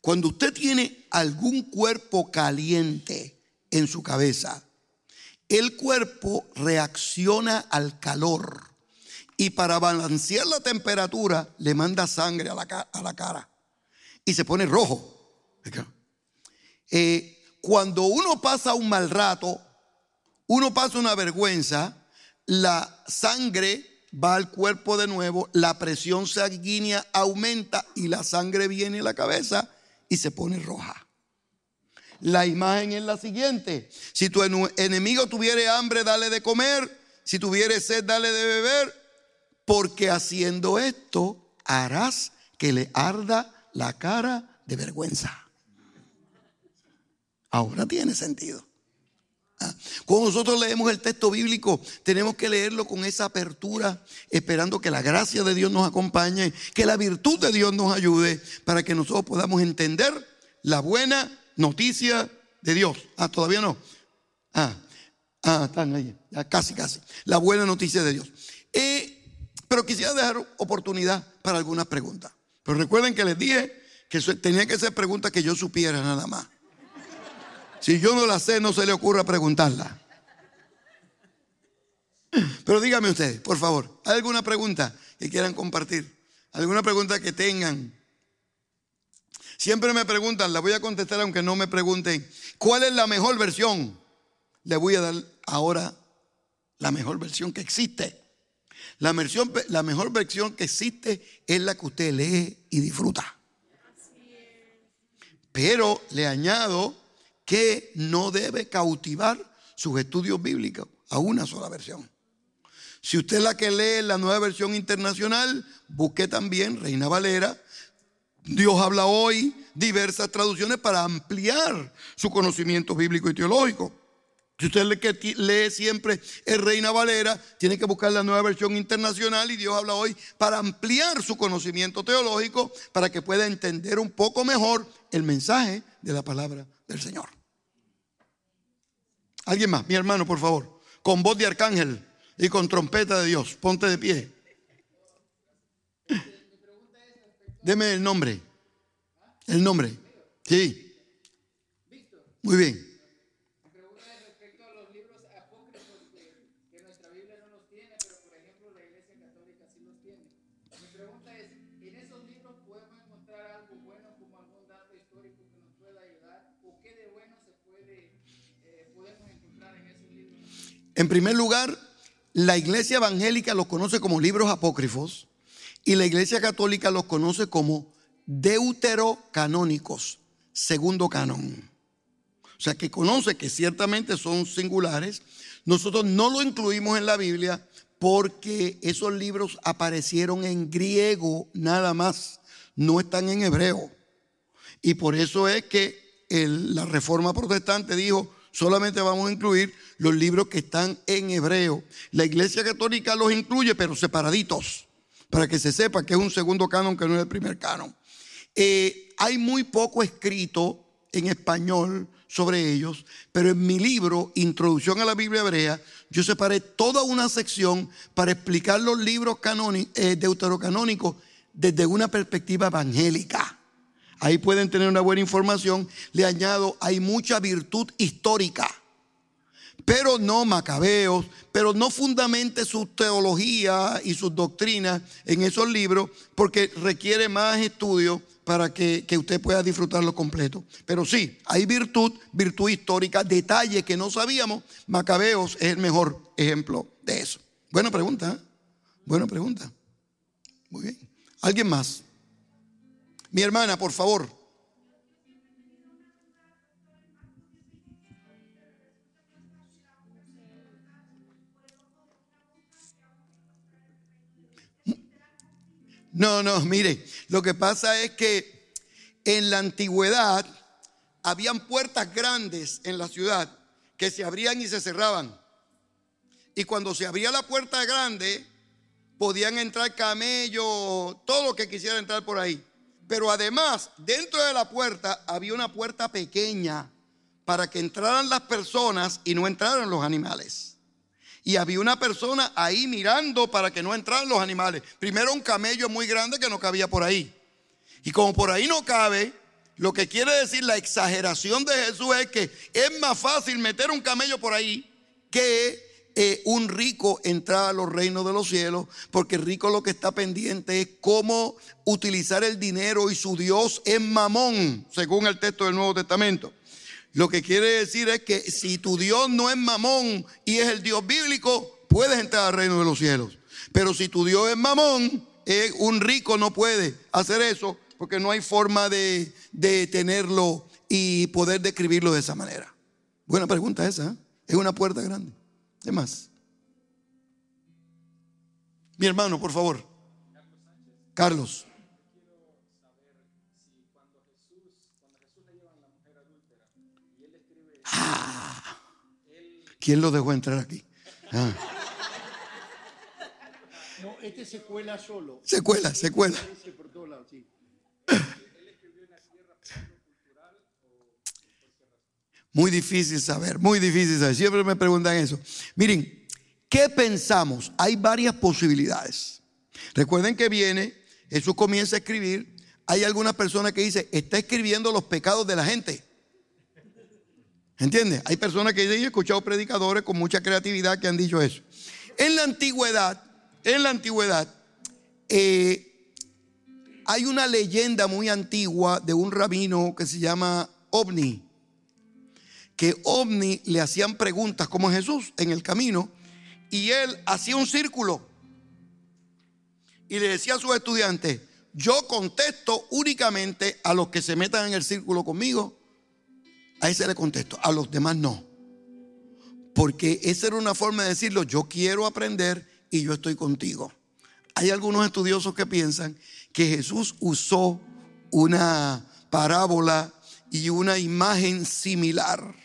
Cuando usted tiene algún cuerpo caliente en su cabeza, el cuerpo reacciona al calor y para balancear la temperatura le manda sangre a la, a la cara y se pone rojo. Eh, cuando uno pasa un mal rato, uno pasa una vergüenza, la sangre va al cuerpo de nuevo, la presión sanguínea aumenta y la sangre viene a la cabeza y se pone roja. La imagen es la siguiente. Si tu enemigo tuviere hambre, dale de comer. Si tuviere sed, dale de beber. Porque haciendo esto harás que le arda la cara de vergüenza. Ahora tiene sentido. Cuando nosotros leemos el texto bíblico, tenemos que leerlo con esa apertura, esperando que la gracia de Dios nos acompañe, que la virtud de Dios nos ayude para que nosotros podamos entender la buena noticia de Dios. Ah, todavía no. Ah, ah están ahí, ya casi, casi. La buena noticia de Dios. Eh, pero quisiera dejar oportunidad para algunas preguntas. Pero recuerden que les dije que tenía que ser preguntas que yo supiera nada más. Si yo no la sé, no se le ocurra preguntarla. Pero dígame ustedes, por favor, ¿hay alguna pregunta que quieran compartir? ¿Alguna pregunta que tengan? Siempre me preguntan, la voy a contestar aunque no me pregunten, ¿cuál es la mejor versión? Le voy a dar ahora la mejor versión que existe. La, versión, la mejor versión que existe es la que usted lee y disfruta. Pero le añado que no debe cautivar sus estudios bíblicos a una sola versión. Si usted la que lee la nueva versión internacional, busque también Reina Valera. Dios habla hoy, diversas traducciones para ampliar su conocimiento bíblico y teológico. Si usted lee, lee siempre el Reina Valera, tiene que buscar la nueva versión internacional y Dios habla hoy para ampliar su conocimiento teológico, para que pueda entender un poco mejor el mensaje de la palabra del Señor. Alguien más, mi hermano, por favor, con voz de arcángel y con trompeta de Dios. Ponte de pie. Deme el nombre. El nombre. Sí. Muy bien. En primer lugar, la iglesia evangélica los conoce como libros apócrifos y la iglesia católica los conoce como deuterocanónicos, segundo canon. O sea, que conoce que ciertamente son singulares. Nosotros no lo incluimos en la Biblia porque esos libros aparecieron en griego nada más, no están en hebreo. Y por eso es que la reforma protestante dijo, solamente vamos a incluir los libros que están en hebreo. La iglesia católica los incluye, pero separaditos, para que se sepa que es un segundo canon que no es el primer canon. Eh, hay muy poco escrito en español sobre ellos, pero en mi libro, Introducción a la Biblia Hebrea, yo separé toda una sección para explicar los libros eh, deuterocanónicos desde una perspectiva evangélica. Ahí pueden tener una buena información. Le añado, hay mucha virtud histórica, pero no macabeos, pero no fundamente su teología y sus doctrinas en esos libros, porque requiere más estudio para que, que, usted pueda disfrutarlo completo. Pero sí, hay virtud, virtud histórica, detalle que no sabíamos. Macabeos es el mejor ejemplo de eso. Buena pregunta, ¿eh? buena pregunta. Muy bien. ¿Alguien más? Mi hermana, por favor. No, no, mire, lo que pasa es que en la antigüedad habían puertas grandes en la ciudad que se abrían y se cerraban. Y cuando se abría la puerta grande, podían entrar camellos, todo lo que quisiera entrar por ahí. Pero además, dentro de la puerta había una puerta pequeña para que entraran las personas y no entraran los animales. Y había una persona ahí mirando para que no entraran los animales. Primero un camello muy grande que no cabía por ahí. Y como por ahí no cabe, lo que quiere decir la exageración de Jesús es que es más fácil meter un camello por ahí que un rico entrar a los reinos de los cielos, porque el rico lo que está pendiente es cómo utilizar el dinero y su Dios es mamón, según el texto del Nuevo Testamento. Lo que quiere decir es que si tu Dios no es mamón y es el Dios bíblico, puedes entrar al reino de los cielos. Pero si tu Dios es mamón, un rico no puede hacer eso porque no hay forma de, de tenerlo y poder describirlo de esa manera. Buena pregunta esa, ¿eh? es una puerta grande. ¿Qué más? Mi hermano, por favor. Carlos. Ah, ¿Quién lo dejó entrar aquí? Ah. No, este se cuela solo. Se cuela, se cuela. Muy difícil saber, muy difícil saber. Siempre me preguntan eso. Miren, ¿qué pensamos? Hay varias posibilidades. Recuerden que viene, Jesús comienza a escribir. Hay algunas personas que dicen, está escribiendo los pecados de la gente. ¿Entiendes? Hay personas que dicen, he escuchado predicadores con mucha creatividad que han dicho eso. En la antigüedad, en la antigüedad, eh, hay una leyenda muy antigua de un rabino que se llama Ovni. Que Ovni le hacían preguntas como Jesús en el camino y él hacía un círculo y le decía a sus estudiantes, yo contesto únicamente a los que se metan en el círculo conmigo, a ese le contesto, a los demás no. Porque esa era una forma de decirlo, yo quiero aprender y yo estoy contigo. Hay algunos estudiosos que piensan que Jesús usó una parábola y una imagen similar.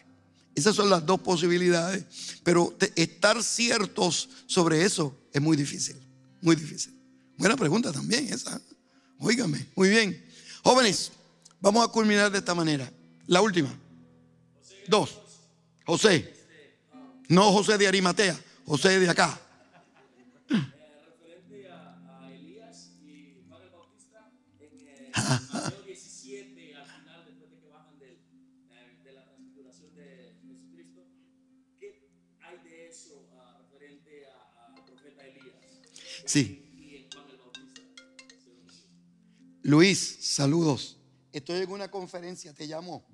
Esas son las dos posibilidades, pero estar ciertos sobre eso es muy difícil, muy difícil. Buena pregunta también esa. Óigame, muy bien. Jóvenes, vamos a culminar de esta manera. La última. Dos. José. No José de Arimatea, José de acá. Mateo 17, al final, después de que bajan de la transfiguración de Sí. Luis, saludos. Estoy en una conferencia, te llamo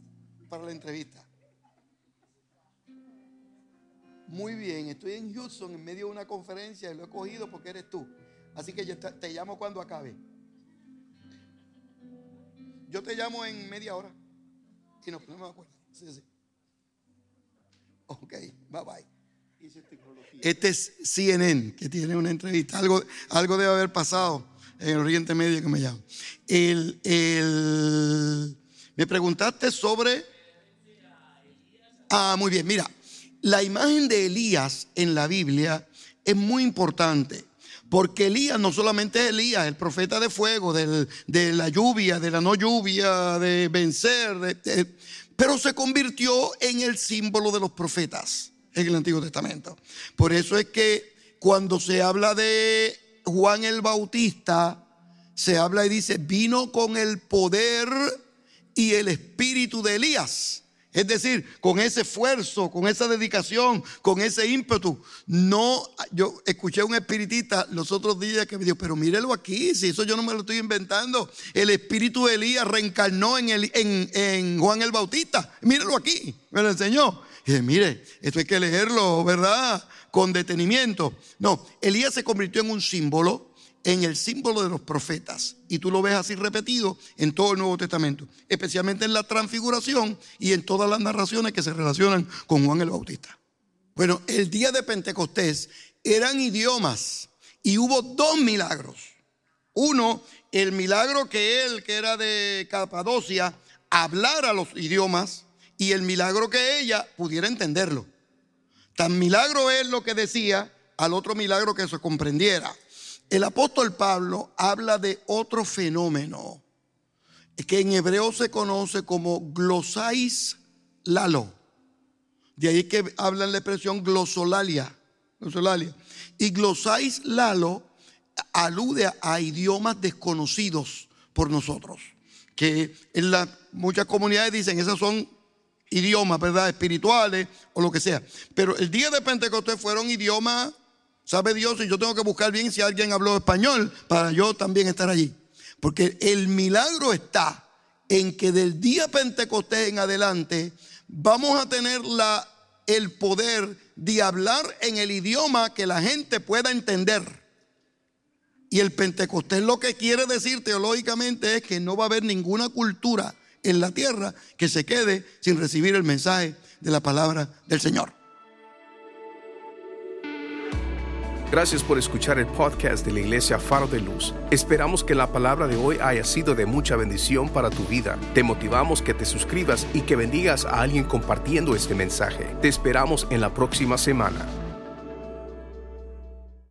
para la entrevista. Muy bien, estoy en Houston en medio de una conferencia y lo he cogido porque eres tú. Así que yo te, llamo cuando acabe. Yo te llamo en media hora. Y no, me acuerdo. Sí, sí. Ok, bye bye. Este es CNN, que tiene una entrevista. Algo, algo debe haber pasado en el Oriente Medio que me llama. El, me preguntaste sobre... Ah, muy bien, mira, la imagen de Elías en la Biblia es muy importante. Porque Elías no solamente es Elías, el profeta de fuego, de la lluvia, de la no lluvia, de vencer, pero se convirtió en el símbolo de los profetas en el Antiguo Testamento. Por eso es que cuando se habla de Juan el Bautista, se habla y dice, vino con el poder y el espíritu de Elías. Es decir, con ese esfuerzo, con esa dedicación, con ese ímpetu. No, yo escuché a un espiritista los otros días que me dijo, pero mírelo aquí, si eso yo no me lo estoy inventando. El espíritu de Elías reencarnó en, el, en, en Juan el Bautista. Mírelo aquí, me lo enseñó. Y dije, mire, esto hay que leerlo, ¿verdad? Con detenimiento. No, Elías se convirtió en un símbolo, en el símbolo de los profetas. Y tú lo ves así repetido en todo el Nuevo Testamento, especialmente en la transfiguración y en todas las narraciones que se relacionan con Juan el Bautista. Bueno, el día de Pentecostés eran idiomas y hubo dos milagros. Uno, el milagro que él, que era de Capadocia, hablara los idiomas y el milagro que ella pudiera entenderlo. Tan milagro es lo que decía al otro milagro que se comprendiera. El apóstol Pablo habla de otro fenómeno que en hebreo se conoce como glosais lalo. De ahí que hablan la expresión glosolalia. Y glosais lalo alude a idiomas desconocidos por nosotros. Que en las muchas comunidades dicen, esas son idiomas, ¿verdad? Espirituales o lo que sea. Pero el día de Pentecostés fueron idiomas, sabe Dios, y yo tengo que buscar bien si alguien habló español para yo también estar allí. Porque el milagro está en que del día Pentecostés en adelante vamos a tener la, el poder de hablar en el idioma que la gente pueda entender. Y el Pentecostés lo que quiere decir teológicamente es que no va a haber ninguna cultura en la tierra que se quede sin recibir el mensaje de la palabra del Señor. Gracias por escuchar el podcast de la Iglesia Faro de Luz. Esperamos que la palabra de hoy haya sido de mucha bendición para tu vida. Te motivamos que te suscribas y que bendigas a alguien compartiendo este mensaje. Te esperamos en la próxima semana.